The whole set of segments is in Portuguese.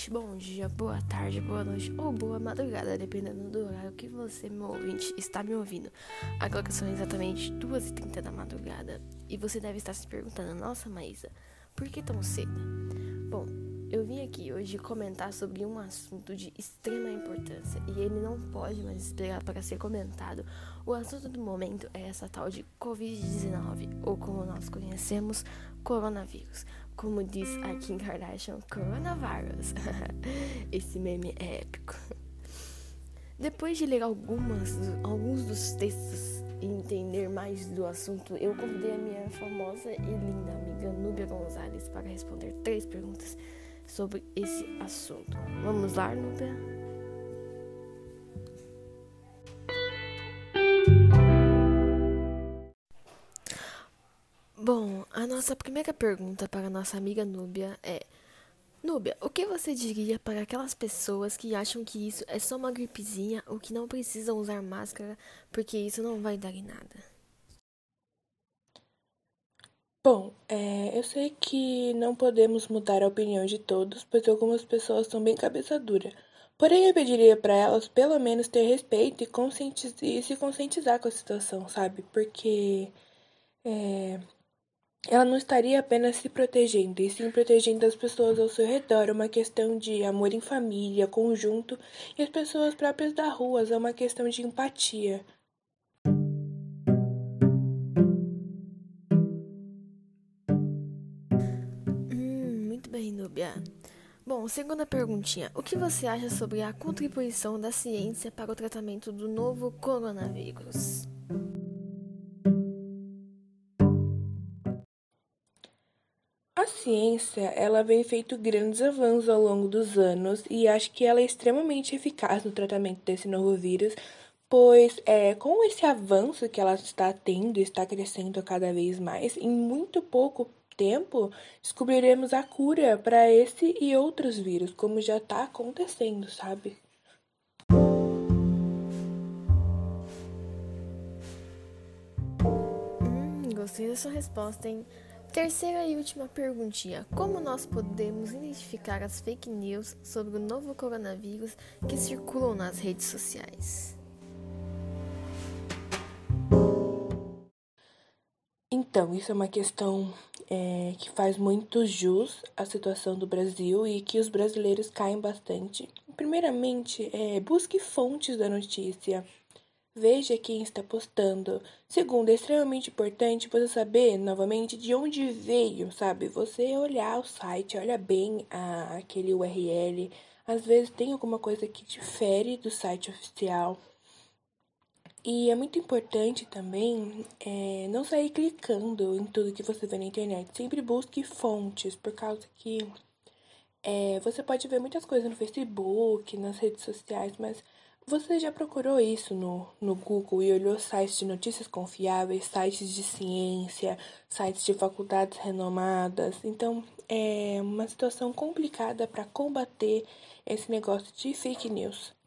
gente, bom dia, boa tarde, boa noite ou boa madrugada, dependendo do horário que você, meu ouvinte, está me ouvindo. Agora são exatamente 2h30 da madrugada e você deve estar se perguntando: Nossa, Maísa, por que tão cedo? Bom, eu vim aqui hoje comentar sobre um assunto de extrema importância e ele não pode mais esperar para ser comentado. O assunto do momento é essa tal de Covid-19, ou como nós conhecemos, coronavírus. Como diz a Kim Kardashian, coronavirus. Esse meme é épico. Depois de ler algumas, alguns dos textos e entender mais do assunto, eu convidei a minha famosa e linda amiga Núbia Gonzalez para responder três perguntas sobre esse assunto. Vamos lá, Núbia? Bom, a nossa primeira pergunta para nossa amiga Núbia é: Núbia, o que você diria para aquelas pessoas que acham que isso é só uma gripezinha ou que não precisam usar máscara porque isso não vai dar em nada? Bom, é, eu sei que não podemos mudar a opinião de todos, pois algumas pessoas são bem cabeça dura. Porém, eu pediria para elas pelo menos ter respeito e, e se conscientizar com a situação, sabe? Porque é, ela não estaria apenas se protegendo, e sim protegendo as pessoas ao seu redor. É uma questão de amor em família, conjunto, e as pessoas próprias da rua. É uma questão de empatia. Bom, segunda perguntinha. O que você acha sobre a contribuição da ciência para o tratamento do novo coronavírus? A ciência, ela vem feito grandes avanços ao longo dos anos e acho que ela é extremamente eficaz no tratamento desse novo vírus, pois é, com esse avanço que ela está tendo está crescendo cada vez mais, em muito pouco tempo descobriremos a cura para esse e outros vírus, como já está acontecendo, sabe? Hum, gostei da sua resposta, hein? Terceira e última perguntinha: Como nós podemos identificar as fake news sobre o novo coronavírus que circulam nas redes sociais? Então, isso é uma questão é, que faz muito jus à situação do Brasil e que os brasileiros caem bastante. Primeiramente, é, busque fontes da notícia. Veja quem está postando. Segundo, é extremamente importante você saber novamente de onde veio, sabe? Você olhar o site, olha bem a, aquele URL. Às vezes tem alguma coisa que difere do site oficial. E é muito importante também é, não sair clicando em tudo que você vê na internet. Sempre busque fontes, por causa que é, você pode ver muitas coisas no Facebook, nas redes sociais, mas você já procurou isso no, no Google e olhou sites de notícias confiáveis, sites de ciência, sites de faculdades renomadas? Então, é uma situação complicada para combater esse negócio de fake news.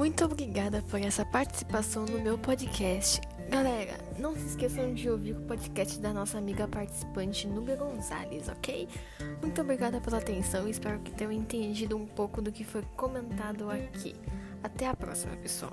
Muito obrigada por essa participação no meu podcast. Galera, não se esqueçam de ouvir o podcast da nossa amiga participante Núbia Gonzalez, ok? Muito obrigada pela atenção e espero que tenham entendido um pouco do que foi comentado aqui. Até a próxima, pessoal!